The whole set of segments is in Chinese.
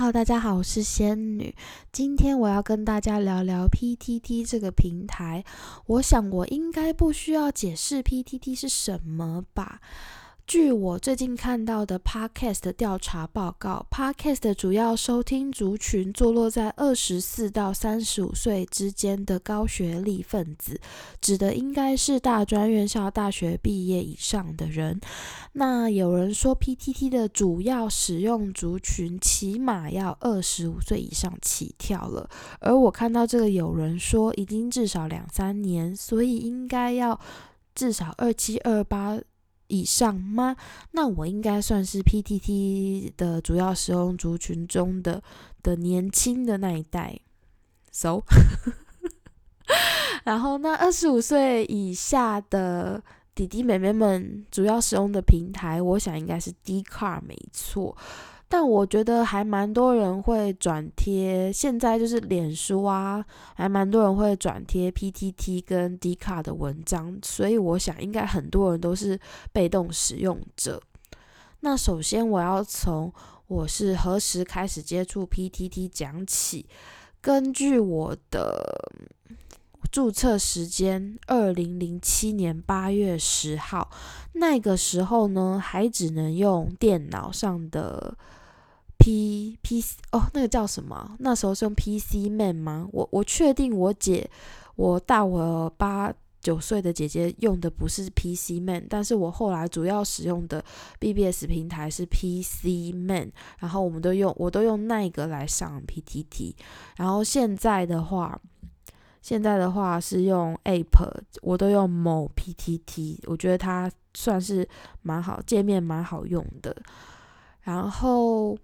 好大家好，我是仙女。今天我要跟大家聊聊 PTT 这个平台。我想我应该不需要解释 PTT 是什么吧。据我最近看到的 Podcast 调查报告，Podcast 的主要收听族群坐落在二十四到三十五岁之间的高学历分子，指的应该是大专院校大学毕业以上的人。那有人说 PTT 的主要使用族群起码要二十五岁以上起跳了，而我看到这个有人说已经至少两三年，所以应该要至少二七二八。以上吗？那我应该算是 PTT 的主要使用族群中的的年轻的那一代，so，然后那二十五岁以下的弟弟妹妹们主要使用的平台，我想应该是 d c a r 没错。但我觉得还蛮多人会转贴，现在就是脸书啊，还蛮多人会转贴 PTT 跟 D 卡的文章，所以我想应该很多人都是被动使用者。那首先我要从我是何时开始接触 PTT 讲起，根据我的注册时间，二零零七年八月十号，那个时候呢还只能用电脑上的。P P 哦，那个叫什么？那时候是用 P C Man 吗？我我确定我姐，我大我八九岁的姐姐用的不是 P C Man，但是我后来主要使用的 B B S 平台是 P C Man，然后我们都用我都用那个来上 P T T，然后现在的话，现在的话是用 App，我都用某 P T T，我觉得它算是蛮好，界面蛮好用的，然后。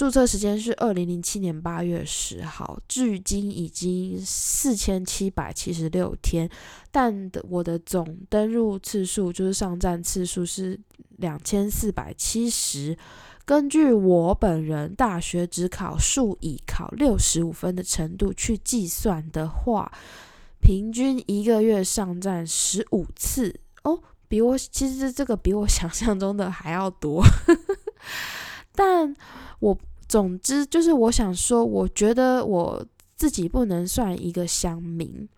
注册时间是二零零七年八月十号，距今已经四千七百七十六天，但我的总登录次数就是上站次数是两千四百七十。根据我本人大学只考数以考六十五分的程度去计算的话，平均一个月上站十五次哦，比我其实这个比我想象中的还要多，但我。总之就是，我想说，我觉得我自己不能算一个乡民。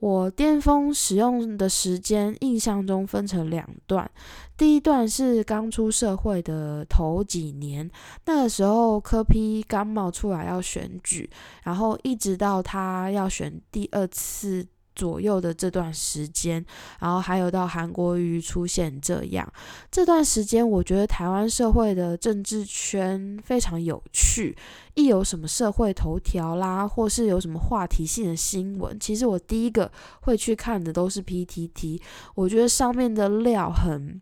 我巅峰使用的时间，印象中分成两段。第一段是刚出社会的头几年，那个时候科批刚冒出来要选举，然后一直到他要选第二次。左右的这段时间，然后还有到韩国瑜出现这样这段时间，我觉得台湾社会的政治圈非常有趣。一有什么社会头条啦，或是有什么话题性的新闻，其实我第一个会去看的都是 PTT。我觉得上面的料很。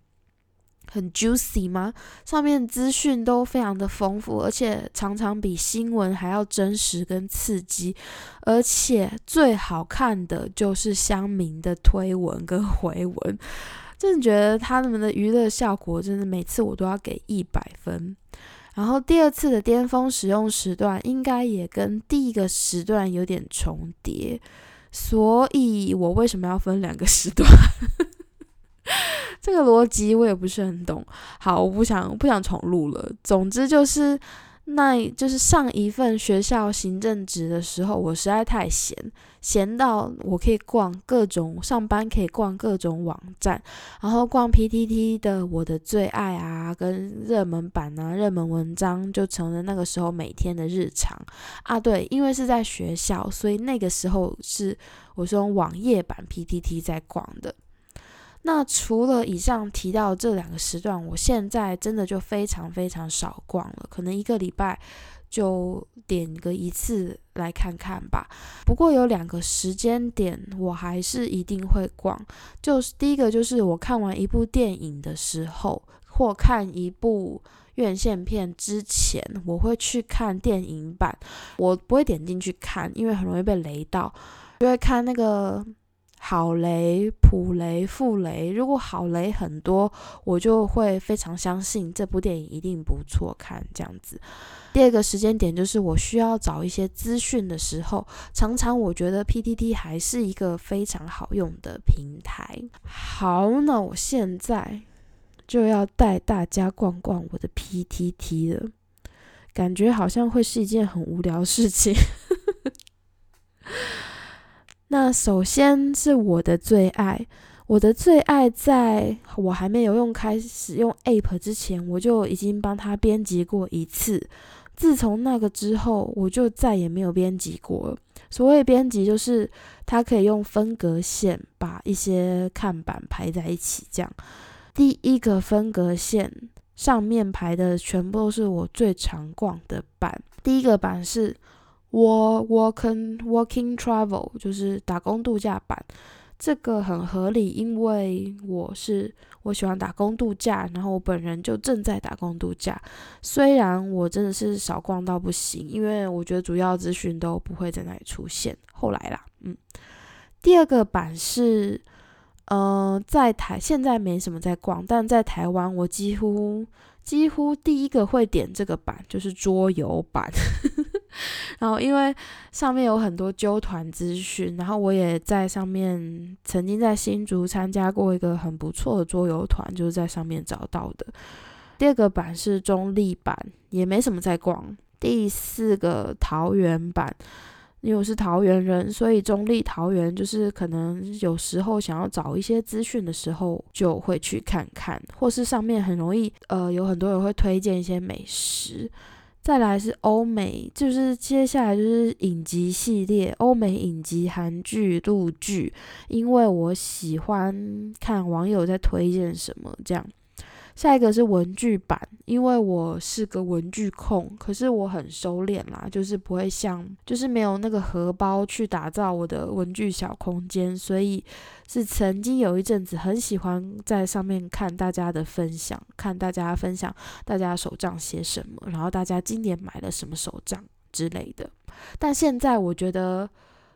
很 juicy 吗？上面资讯都非常的丰富，而且常常比新闻还要真实跟刺激。而且最好看的就是乡民的推文跟回文，真的觉得他们的娱乐效果真的每次我都要给一百分。然后第二次的巅峰使用时段应该也跟第一个时段有点重叠，所以我为什么要分两个时段？这个逻辑我也不是很懂。好，我不想不想重录了。总之就是，那就是上一份学校行政职的时候，我实在太闲，闲到我可以逛各种上班可以逛各种网站，然后逛 PTT 的我的最爱啊，跟热门版啊、热门文章就成了那个时候每天的日常啊。对，因为是在学校，所以那个时候是我是用网页版 PTT 在逛的。那除了以上提到这两个时段，我现在真的就非常非常少逛了，可能一个礼拜就点个一次来看看吧。不过有两个时间点我还是一定会逛，就是第一个就是我看完一部电影的时候，或看一部院线片之前，我会去看电影版。我不会点进去看，因为很容易被雷到，就会看那个。好雷、普雷、负雷，如果好雷很多，我就会非常相信这部电影一定不错看。这样子，第二个时间点就是我需要找一些资讯的时候，常常我觉得 PTT 还是一个非常好用的平台。好，那我现在就要带大家逛逛我的 PTT 了。感觉好像会是一件很无聊的事情。那首先是我的最爱，我的最爱在我还没有用开始用 App 之前，我就已经帮他编辑过一次。自从那个之后，我就再也没有编辑过了。所谓编辑，就是它可以用分隔线把一些看板排在一起，这样。第一个分隔线上面排的全部都是我最常逛的版。第一个版是 Walk Walking Walking Travel，就是打工度假版。这个很合理，因为我是我喜欢打工度假，然后我本人就正在打工度假。虽然我真的是少逛到不行，因为我觉得主要资讯都不会在那里出现。后来啦，嗯，第二个版是，呃，在台现在没什么在逛，但在台湾我几乎几乎第一个会点这个版就是桌游版。然后，因为上面有很多揪团资讯，然后我也在上面曾经在新竹参加过一个很不错的桌游团，就是在上面找到的。第二个版是中立版，也没什么在逛。第四个桃园版，因为我是桃园人，所以中立桃园就是可能有时候想要找一些资讯的时候，就会去看看，或是上面很容易，呃，有很多人会推荐一些美食。再来是欧美，就是接下来就是影集系列，欧美影集、韩剧、陆剧，因为我喜欢看网友在推荐什么这样。下一个是文具版，因为我是个文具控，可是我很收敛啦，就是不会像，就是没有那个荷包去打造我的文具小空间，所以是曾经有一阵子很喜欢在上面看大家的分享，看大家分享大家手账写什么，然后大家今年买了什么手账之类的。但现在我觉得，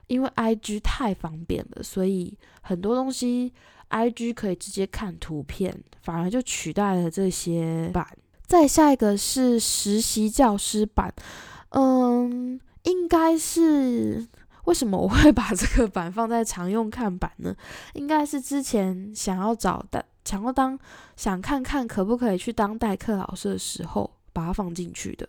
因为 I G 太方便了，所以很多东西。I G 可以直接看图片，反而就取代了这些版。再下一个是实习教师版，嗯，应该是为什么我会把这个版放在常用看版呢？应该是之前想要找的，想要当想看看可不可以去当代课老师的时候，把它放进去的。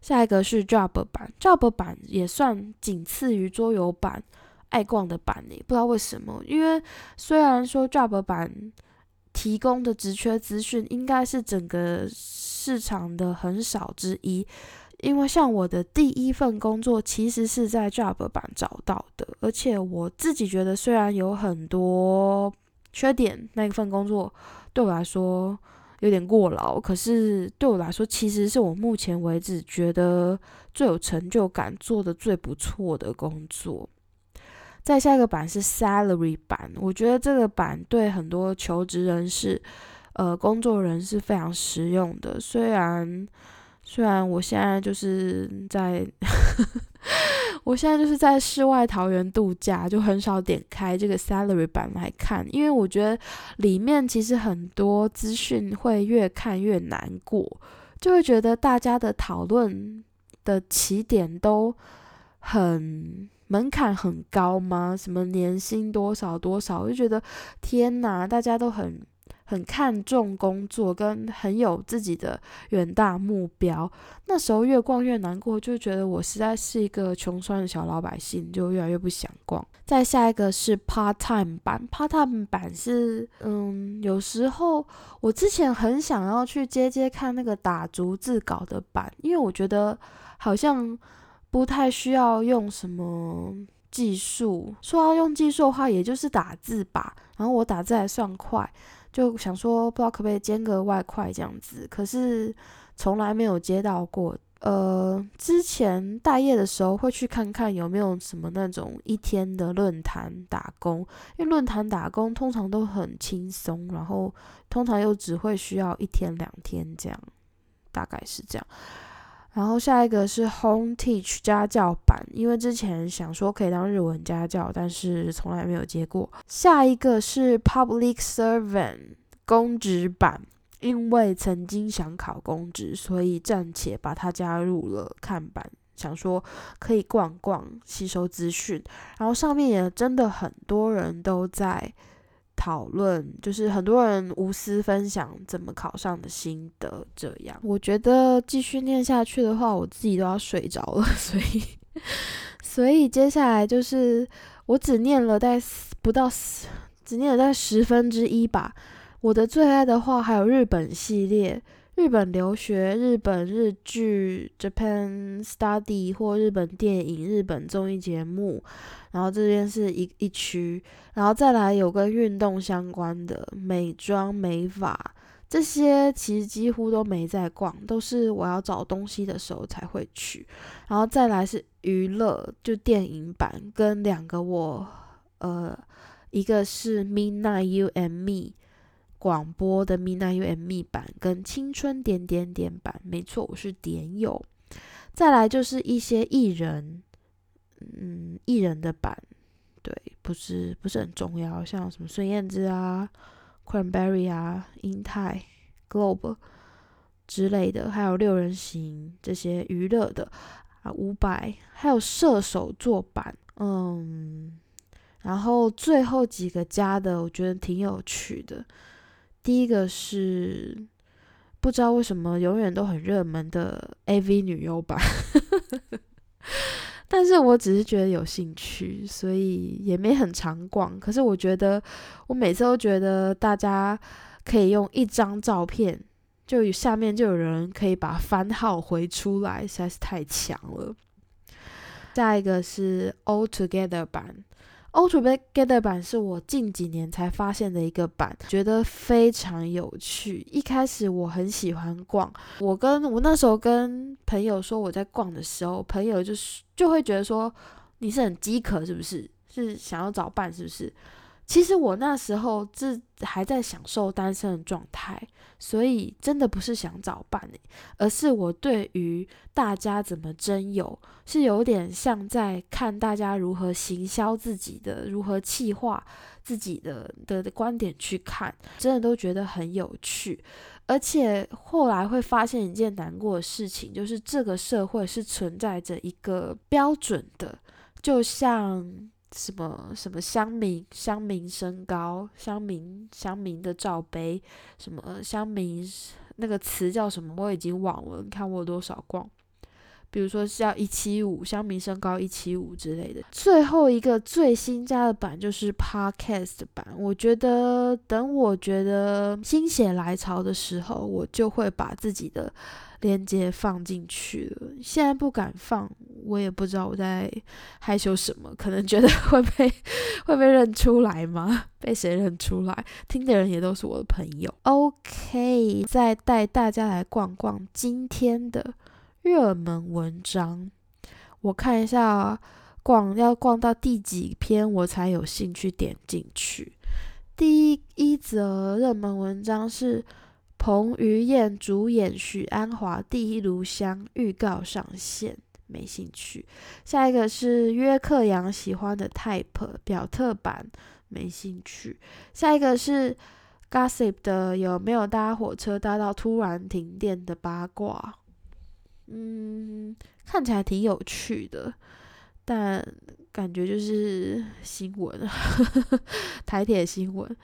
下一个是 Job 版，Job 版也算仅次于桌游版。爱逛的版呢？不知道为什么，因为虽然说 Job 版提供的职缺资讯应该是整个市场的很少之一，因为像我的第一份工作其实是在 Job 版找到的，而且我自己觉得虽然有很多缺点，那一份工作对我来说有点过劳，可是对我来说其实是我目前为止觉得最有成就感、做的最不错的工作。再下一个版是 salary 版，我觉得这个版对很多求职人士、呃工作人是非常实用的。虽然虽然我现在就是在，我现在就是在世外桃源度假，就很少点开这个 salary 版来看，因为我觉得里面其实很多资讯会越看越难过，就会觉得大家的讨论的起点都很。门槛很高吗？什么年薪多少多少？我就觉得天哪，大家都很很看重工作，跟很有自己的远大目标。那时候越逛越难过，就觉得我实在是一个穷酸的小老百姓，就越来越不想逛。再下一个是 part time 版，part time 版是嗯，有时候我之前很想要去接接看那个打逐字稿的版，因为我觉得好像。不太需要用什么技术，说要用技术的话，也就是打字吧。然后我打字还算快，就想说不知道可不可以兼个外快这样子。可是从来没有接到过。呃，之前待业的时候会去看看有没有什么那种一天的论坛打工，因为论坛打工通常都很轻松，然后通常又只会需要一天两天这样，大概是这样。然后下一个是 Home Teach 家教版，因为之前想说可以当日文家教，但是从来没有接过。下一个是 Public Servant 公职版，因为曾经想考公职，所以暂且把它加入了看板，想说可以逛逛，吸收资讯。然后上面也真的很多人都在讨论，就是很多人无私分享怎么考上的心得。这样，我觉得继续念下去的话，我自己都要睡着了。所以，所以接下来就是我只念了在不到只念了在十分之一吧。我的最爱的话还有日本系列。日本留学、日本日剧、Japan Study 或日本电影、日本综艺节目，然后这边是一一区，然后再来有跟运动相关的美妆、美发这些，其实几乎都没在逛，都是我要找东西的时候才会去。然后再来是娱乐，就电影版跟两个我，呃，一个是 Midnight You and Me。广播的 Mina U M E 版跟青春点点点版，没错，我是点友。再来就是一些艺人，嗯，艺人的版，对，不是不是很重要，像什么孙燕姿啊、Cranberry 啊、英泰、Globe 之类的，还有六人行这些娱乐的啊，五百，还有射手座版，嗯，然后最后几个加的，我觉得挺有趣的。第一个是不知道为什么永远都很热门的 AV 女优版，但是我只是觉得有兴趣，所以也没很常逛。可是我觉得我每次都觉得大家可以用一张照片，就下面就有人可以把番号回出来，实在是太强了。下一个是 All Together 版。All Together 版是我近几年才发现的一个版，觉得非常有趣。一开始我很喜欢逛，我跟我那时候跟朋友说我在逛的时候，朋友就是就会觉得说你是很饥渴是不是？是想要找伴是不是？其实我那时候是还在享受单身的状态，所以真的不是想找伴诶，而是我对于大家怎么真有，是有点像在看大家如何行销自己的，如何气化自己的的的观点去看，真的都觉得很有趣。而且后来会发现一件难过的事情，就是这个社会是存在着一个标准的，就像。什么什么乡民乡民身高乡民乡民的罩杯，什么乡民那个词叫什么？我已经忘了。你看我有多少逛？比如说是要一七五，乡民身高一七五之类的。最后一个最新加的版就是 Podcast 版。我觉得等我觉得心血来潮的时候，我就会把自己的。链接放进去了，现在不敢放，我也不知道我在害羞什么，可能觉得 会被会被认出来吗？被谁认出来？听的人也都是我的朋友。OK，再带大家来逛逛今天的热门文章。我看一下，逛要逛到第几篇我才有兴趣点进去。第一一则热门文章是。彭于晏主演许鞍华第一炉香预告上线，没兴趣。下一个是约克杨喜欢的 Type 表特版，没兴趣。下一个是 Gossip 的有没有搭火车搭到突然停电的八卦？嗯，看起来挺有趣的，但感觉就是新闻，台铁新闻。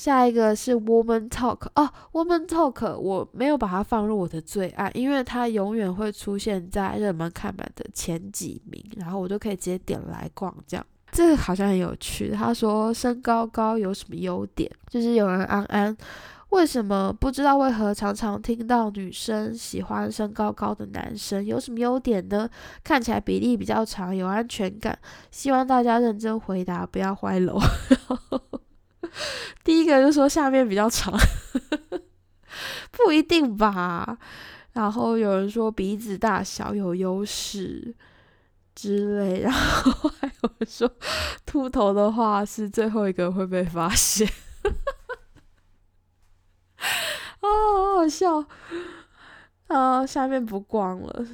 下一个是 Woman Talk 哦，Woman Talk 我没有把它放入我的最爱，因为它永远会出现在热门看板的前几名，然后我就可以直接点来逛。这样这个好像很有趣。他说身高高有什么优点？就是有人安安，为什么不知道为何常常听到女生喜欢身高高的男生？有什么优点呢？看起来比例比较长，有安全感。希望大家认真回答，不要坏楼。第一个就说下面比较长，不一定吧。然后有人说鼻子大小有优势之类，然后还有人说秃头的话是最后一个会被发现。啊，好好笑啊！下面不逛了。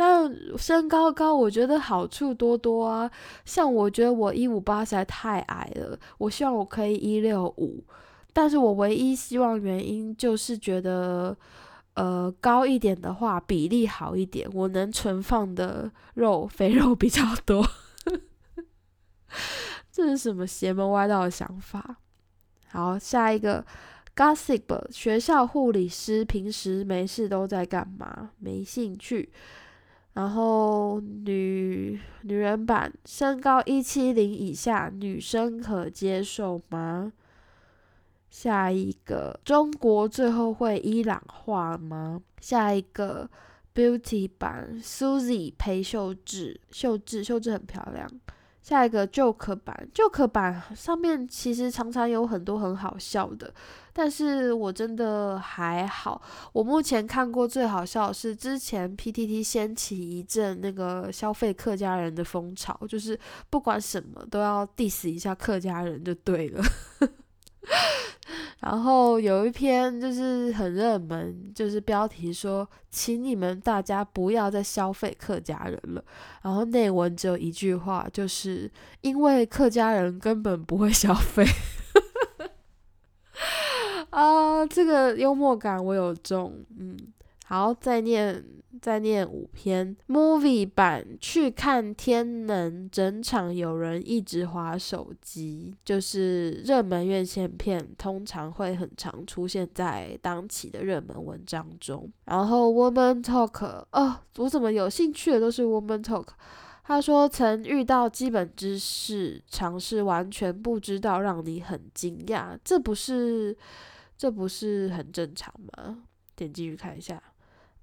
但身高高，我觉得好处多多啊。像我觉得我一五八实在太矮了，我希望我可以一六五。但是我唯一希望原因就是觉得，呃，高一点的话比例好一点，我能存放的肉肥肉比较多。这是什么邪门歪道的想法？好，下一个 gossip，学校护理师平时没事都在干嘛？没兴趣。然后女女人版，身高一七零以下女生可接受吗？下一个，中国最后会伊朗化吗？下一个，beauty 版，Susie 裴秀智，秀智秀智很漂亮。下一个 joke 版，joke 版上面其实常常有很多很好笑的，但是我真的还好。我目前看过最好笑的是之前 PTT 掀起一阵那个消费客家人的风潮，就是不管什么都要 diss 一下客家人就对了。然后有一篇就是很热门，就是标题说，请你们大家不要再消费客家人了。然后内文只有一句话，就是因为客家人根本不会消费。啊，这个幽默感我有中，嗯。好，再念再念五篇 movie 版去看天能，整场有人一直划手机，就是热门院线片，通常会很常出现在当期的热门文章中。然后 woman talk，哦，我怎么有兴趣的都是 woman talk。他说曾遇到基本知识尝试完全不知道，让你很惊讶，这不是这不是很正常吗？点进去看一下。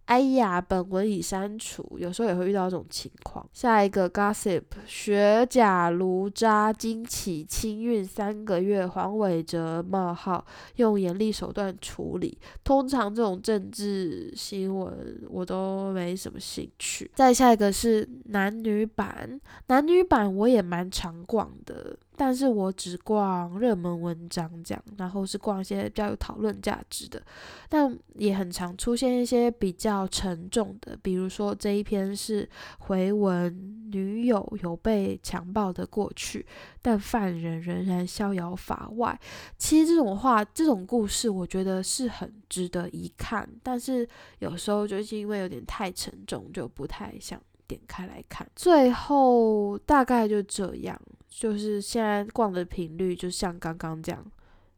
哎呀，本文已删除，有时候也会遇到这种情况。下一个 gossip，学甲如渣经起清运三个月，黄伟哲冒号用严厉手段处理。通常这种政治新闻我都没什么兴趣。再下一个是男女版，男女版我也蛮常逛的。但是我只逛热门文章这样，然后是逛一些比较有讨论价值的，但也很常出现一些比较沉重的，比如说这一篇是回文女友有被强暴的过去，但犯人仍然逍遥法外。其实这种话，这种故事，我觉得是很值得一看，但是有时候就是因为有点太沉重，就不太想点开来看。最后大概就这样。就是现在逛的频率，就像刚刚这样，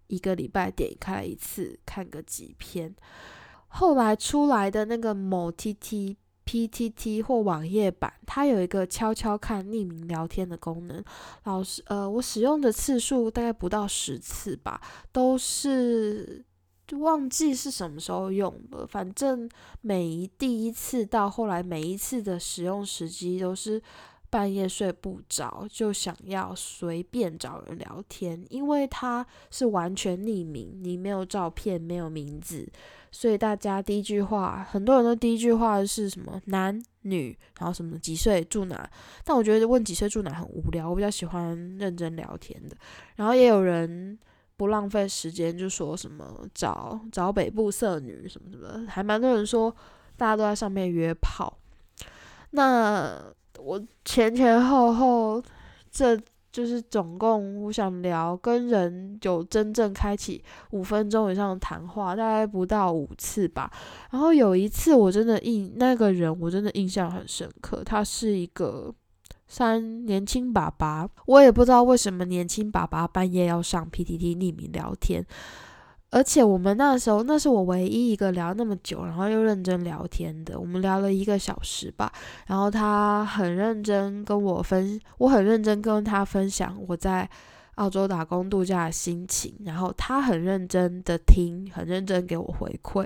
一个礼拜点开一次，看个几篇。后来出来的那个某 T T P T T 或网页版，它有一个悄悄看匿名聊天的功能。老师，呃，我使用的次数大概不到十次吧，都是忘记是什么时候用的。反正每一第一次到后来每一次的使用时机都是。半夜睡不着，就想要随便找人聊天，因为他是完全匿名，你没有照片，没有名字，所以大家第一句话，很多人都第一句话是什么男女，然后什么几岁住哪，但我觉得问几岁住哪很无聊，我比较喜欢认真聊天的。然后也有人不浪费时间，就说什么找找北部色女什么什么，还蛮多人说大家都在上面约炮，那。我前前后后，这就是总共我想聊跟人有真正开启五分钟以上的谈话，大概不到五次吧。然后有一次我真的印那个人，我真的印象很深刻。他是一个三年轻爸爸，我也不知道为什么年轻爸爸半夜要上 PTT 匿名聊天。而且我们那时候，那是我唯一一个聊那么久，然后又认真聊天的。我们聊了一个小时吧，然后他很认真跟我分，我很认真跟他分享我在澳洲打工度假的心情，然后他很认真的听，很认真给我回馈。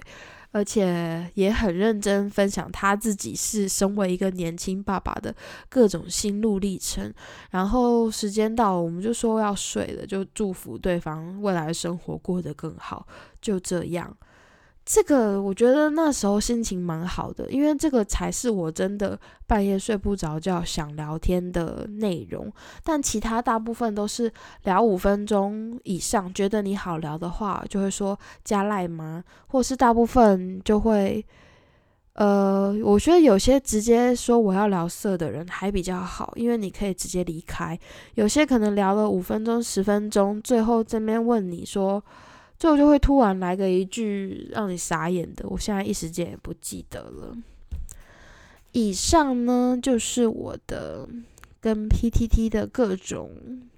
而且也很认真分享他自己是身为一个年轻爸爸的各种心路历程。然后时间到，我们就说要睡了，就祝福对方未来生活过得更好。就这样。这个我觉得那时候心情蛮好的，因为这个才是我真的半夜睡不着觉想聊天的内容。但其他大部分都是聊五分钟以上，觉得你好聊的话，就会说加赖吗？或是大部分就会，呃，我觉得有些直接说我要聊色的人还比较好，因为你可以直接离开。有些可能聊了五分钟、十分钟，最后这边问你说。最后就会突然来个一句让你傻眼的，我现在一时间也不记得了。以上呢就是我的跟 PTT 的各种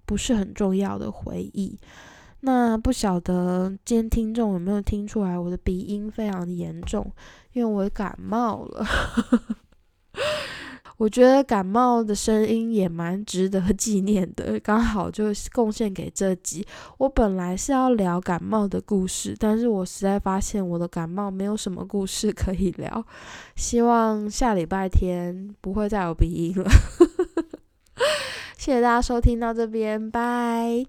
不是很重要的回忆。那不晓得今天听众有没有听出来我的鼻音非常严重，因为我感冒了。我觉得感冒的声音也蛮值得 纪念的，刚好就贡献给这集。我本来是要聊感冒的故事，但是我实在发现我的感冒没有什么故事可以聊。希望下礼拜天不会再有鼻音了。谢谢大家收听到这边，拜。